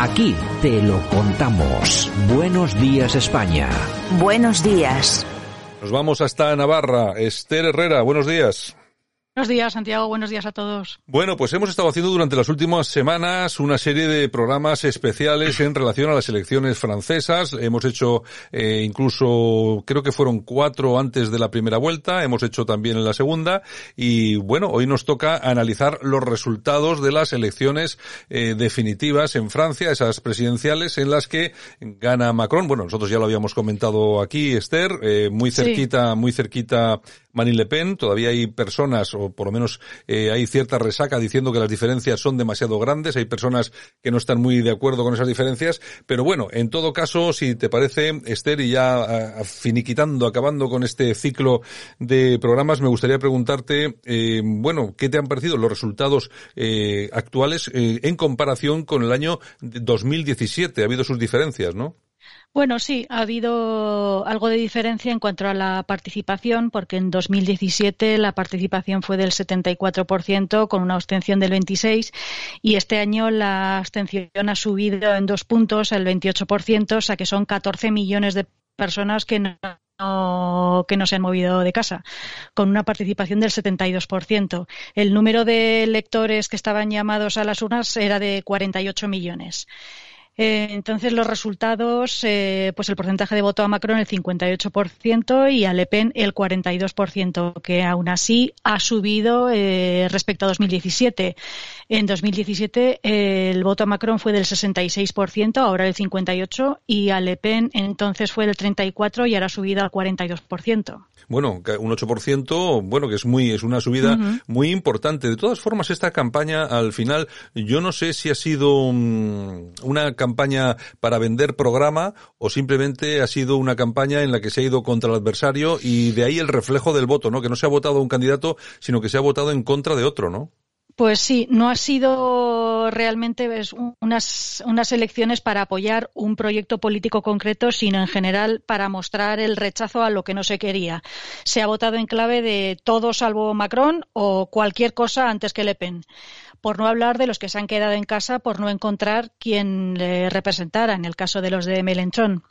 Aquí te lo contamos. Buenos días España. Buenos días. Nos vamos hasta Navarra. Esther Herrera, buenos días. Buenos días, Santiago. Buenos días a todos. Bueno, pues hemos estado haciendo durante las últimas semanas una serie de programas especiales en relación a las elecciones francesas. Hemos hecho eh, incluso, creo que fueron cuatro antes de la primera vuelta, hemos hecho también en la segunda. Y bueno, hoy nos toca analizar los resultados de las elecciones eh, definitivas en Francia, esas presidenciales en las que gana Macron. Bueno, nosotros ya lo habíamos comentado aquí, Esther, eh, muy cerquita, sí. muy cerquita Marine Le Pen. Todavía hay personas, o por lo menos eh, hay cierta resaca diciendo que las diferencias son demasiado grandes. Hay personas que no están muy de acuerdo con esas diferencias. Pero bueno, en todo caso, si te parece, Esther, y ya finiquitando, acabando con este ciclo de programas, me gustaría preguntarte, eh, bueno, ¿qué te han parecido los resultados eh, actuales en comparación con el año 2017? Ha habido sus diferencias, ¿no? Bueno, sí, ha habido algo de diferencia en cuanto a la participación, porque en 2017 la participación fue del 74% con una abstención del 26% y este año la abstención ha subido en dos puntos, el 28%, o sea que son 14 millones de personas que no que no se han movido de casa, con una participación del 72%. El número de electores que estaban llamados a las urnas era de 48 millones. Eh, entonces los resultados, eh, pues el porcentaje de voto a Macron el 58% y a Le Pen el 42%, que aún así ha subido eh, respecto a 2017. En 2017 eh, el voto a Macron fue del 66%, ahora el 58%, y a Le Pen entonces fue del 34% y ahora ha subido al 42% bueno, un 8%, bueno, que es muy, es una subida uh -huh. muy importante. De todas formas, esta campaña, al final, yo no sé si ha sido um, una campaña para vender programa o simplemente ha sido una campaña en la que se ha ido contra el adversario y de ahí el reflejo del voto, ¿no? Que no se ha votado un candidato, sino que se ha votado en contra de otro, ¿no? Pues sí, no ha sido realmente unas, unas elecciones para apoyar un proyecto político concreto, sino en general para mostrar el rechazo a lo que no se quería. Se ha votado en clave de todo salvo Macron o cualquier cosa antes que Le Pen por no hablar de los que se han quedado en casa por no encontrar quien le representara, en el caso de los de Melenchón.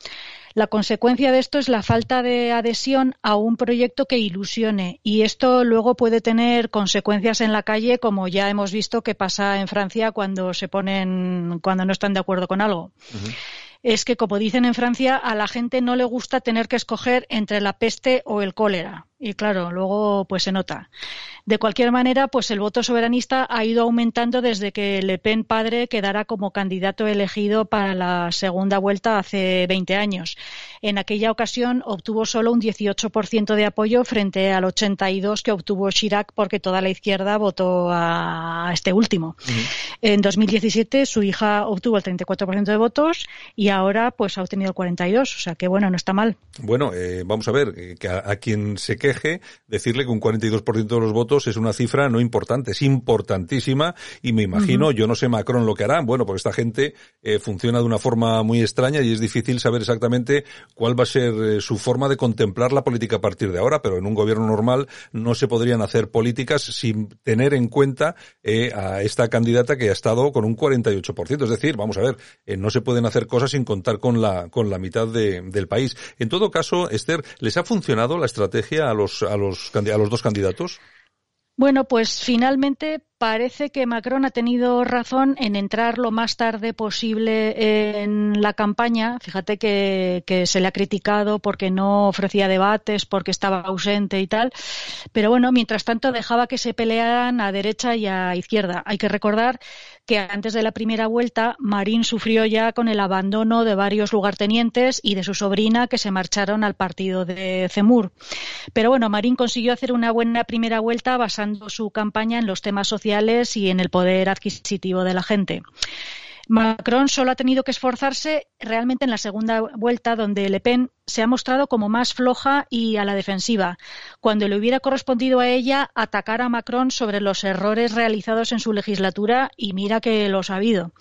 La consecuencia de esto es la falta de adhesión a un proyecto que ilusione y esto luego puede tener consecuencias en la calle, como ya hemos visto que pasa en Francia cuando se ponen, cuando no están de acuerdo con algo. Es que, como dicen en Francia, a la gente no le gusta tener que escoger entre la peste o el cólera. Y claro, luego pues se nota. De cualquier manera, pues el voto soberanista ha ido aumentando desde que Le Pen padre quedara como candidato elegido para la segunda vuelta hace 20 años. En aquella ocasión obtuvo solo un 18% de apoyo frente al 82 que obtuvo Chirac porque toda la izquierda votó a este último. Uh -huh. En 2017 su hija obtuvo el 34% de votos y ahora pues ha obtenido el 42, o sea que bueno, no está mal. Bueno, eh, vamos a ver, eh, que a, a, quien se queje, decirle que un 42% de los votos es una cifra no importante, es importantísima y me imagino, uh -huh. yo no sé Macron lo que harán, bueno, porque esta gente eh, funciona de una forma muy extraña y es difícil saber exactamente cuál va a ser eh, su forma de contemplar la política a partir de ahora, pero en un gobierno normal no se podrían hacer políticas sin tener en cuenta eh, a esta candidata que ha estado con un 48%, es decir, vamos a ver, no se pueden hacer cosas sin contar con la con la mitad de, del país. En todo caso, Esther, ¿les ha funcionado la estrategia a los a los a los dos candidatos? Bueno, pues finalmente parece que Macron ha tenido razón en entrar lo más tarde posible en la campaña. Fíjate que, se le ha criticado porque no ofrecía debates, porque estaba ausente y tal. Pero bueno, mientras tanto dejaba que se pelearan a derecha y a izquierda. Hay que recordar que antes de la primera vuelta Marín sufrió ya con el abandono de varios lugartenientes y de su sobrina que se marcharon al partido de Cemur. Pero bueno, Marín consiguió hacer una buena primera vuelta basando su campaña en los temas sociales y en el poder adquisitivo de la gente. Macron solo ha tenido que esforzarse realmente en la segunda vuelta, donde Le Pen se ha mostrado como más floja y a la defensiva, cuando le hubiera correspondido a ella atacar a Macron sobre los errores realizados en su legislatura y mira que los ha habido.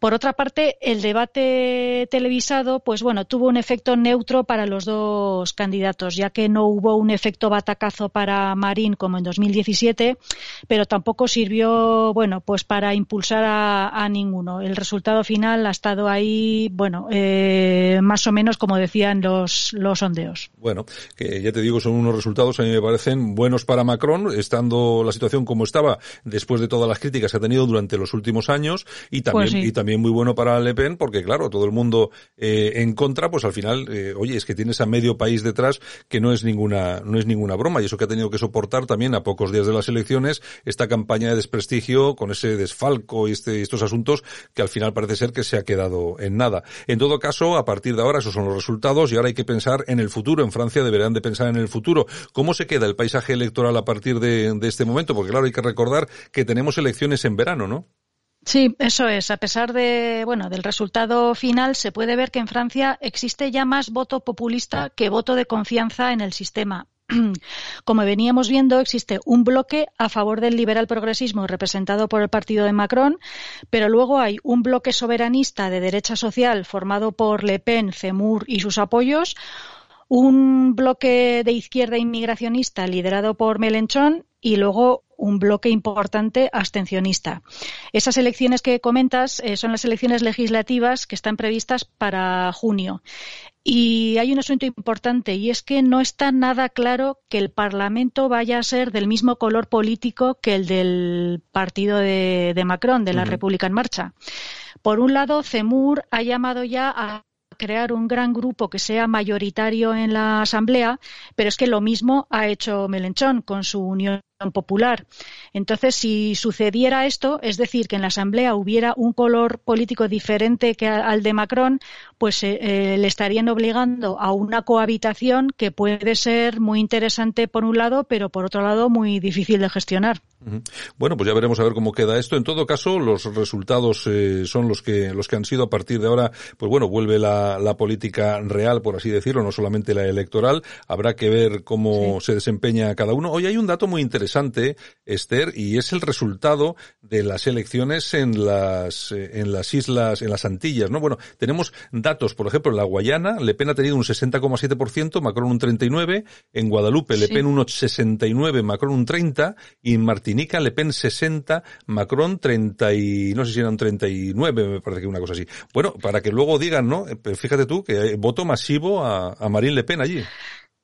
Por otra parte, el debate televisado, pues bueno, tuvo un efecto neutro para los dos candidatos, ya que no hubo un efecto batacazo para Marín como en 2017, pero tampoco sirvió, bueno, pues para impulsar a, ninguno. Resultado final ha estado ahí, bueno, eh, más o menos como decían los los, sondeos. Bueno, que ya te digo, son unos resultados a mí me parecen buenos para Macron, estando la situación como estaba después de todas las críticas que ha tenido durante los últimos años y también, pues y también muy bueno para Le Pen, porque claro, todo el mundo eh, en contra, pues al final, eh, oye, es que tienes a medio país detrás que no es ninguna, no es ninguna broma y eso que ha tenido que soportar también a pocos días de las elecciones esta campaña de desprestigio con ese desfalco y este, estos asuntos que al final parece ser que se ha quedado en nada. En todo caso, a partir de ahora esos son los resultados y ahora hay que pensar en el futuro. En Francia deberán de pensar en el futuro. ¿Cómo se queda el paisaje electoral a partir de, este momento? Porque claro, hay que recordar que tenemos elecciones en verano, ¿no? Sí, eso es. A pesar de, bueno, del resultado final, se puede ver que en Francia existe ya más voto populista que voto de confianza en el sistema. Como veníamos viendo, existe un bloque a favor del liberal progresismo representado por el partido de Macron, pero luego hay un bloque soberanista de derecha social formado por Le Pen, Zemmour y sus apoyos, un bloque de izquierda inmigracionista liderado por Mélenchon y luego un bloque importante abstencionista. Esas elecciones que comentas eh, son las elecciones legislativas que están previstas para junio. Y hay un asunto importante y es que no está nada claro que el Parlamento vaya a ser del mismo color político que el del partido de, Macron, de la República en Marcha. Por un lado, Zemur ha llamado ya a crear un gran grupo que sea mayoritario en la Asamblea, pero es que lo mismo ha hecho Melenchón con su Unión Popular. Entonces, si sucediera esto, es decir, que en la Asamblea hubiera un color político diferente que al de Macron, pues eh, eh, le estarían obligando a una cohabitación que puede ser muy interesante por un lado, pero por otro lado muy difícil de gestionar. Bueno, pues ya veremos a ver cómo queda esto. En todo caso, los resultados eh, son los que los que han sido a partir de ahora. Pues bueno, vuelve la, la política real, por así decirlo, no solamente la electoral. Habrá que ver cómo se desempeña cada uno. Hoy hay un dato muy interesante, Esther, y es el resultado de las elecciones en las eh, en las islas, en las Antillas, ¿no? Bueno, tenemos datos, por ejemplo, en la Guayana, Le Pen ha tenido un 60,7%, Macron un 39, en Guadalupe Le Pen un 69, Macron un 30 y en Martinica Le Pen 60, Macron 30 y no sé si eran 39, me parece que una cosa así. Bueno, para que luego digan, ¿no? Eh, fíjate tú que voto masivo a, a Marine Le Pen allí.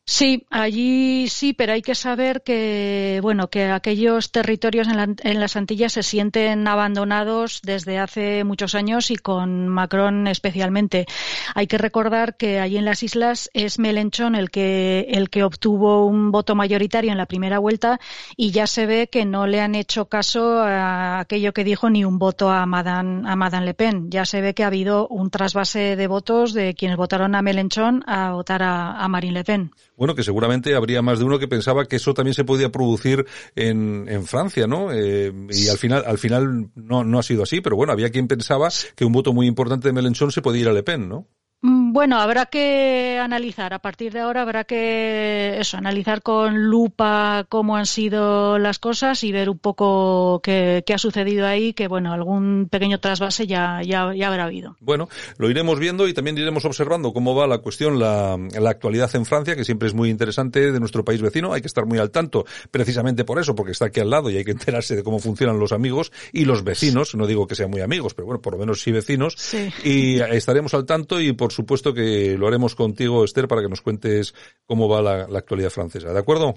Sí, allí sí, pero hay que saber que, bueno, que aquellos territorios en, las Antillas se sienten abandonados desde hace muchos años y con Macron especialmente. Hay que recordar que allí en las islas es Melenchón el que, el que obtuvo un voto mayoritario en la primera vuelta y ya se ve que no le han hecho caso a aquello que dijo ni un voto a Madame, a Madame Le Pen. Ya se ve que ha habido un trasvase de votos de quienes votaron a Melenchón a votar a, a Marine Le Pen bueno, que seguramente habría más de uno que pensaba que eso también se podía producir en, en Francia, ¿no? Eh, y al final, al final no, no ha sido así, pero bueno, había quien pensaba que un voto muy importante de Mélenchon se podía ir a Le Pen, ¿no? Mm, bueno, habrá que analizar. A partir de ahora habrá que eso, analizar con lupa cómo han sido las cosas y ver un poco qué, ha sucedido ahí, que bueno, algún pequeño trasvase ya, ya, ya, habrá habido. Bueno, lo iremos viendo y también iremos observando cómo va la cuestión, la, la actualidad en Francia, que siempre es muy interesante de nuestro país vecino. Hay que estar muy al tanto, precisamente por eso, porque está aquí al lado y hay que enterarse de cómo funcionan los amigos y los vecinos. No digo que sean muy amigos, pero bueno, por lo menos sí vecinos. Y estaremos al tanto y por supuesto que lo haremos contigo, Esther, para que nos cuentes cómo va la, actualidad francesa. ¿De acuerdo?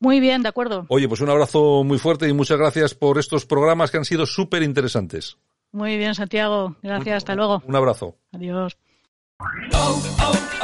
Muy bien, de acuerdo. Oye, pues un abrazo muy fuerte y muchas gracias por estos programas que han sido súper interesantes. Muy bien, Santiago. Gracias, hasta luego. Un abrazo. Adiós. Oh, oh, oh,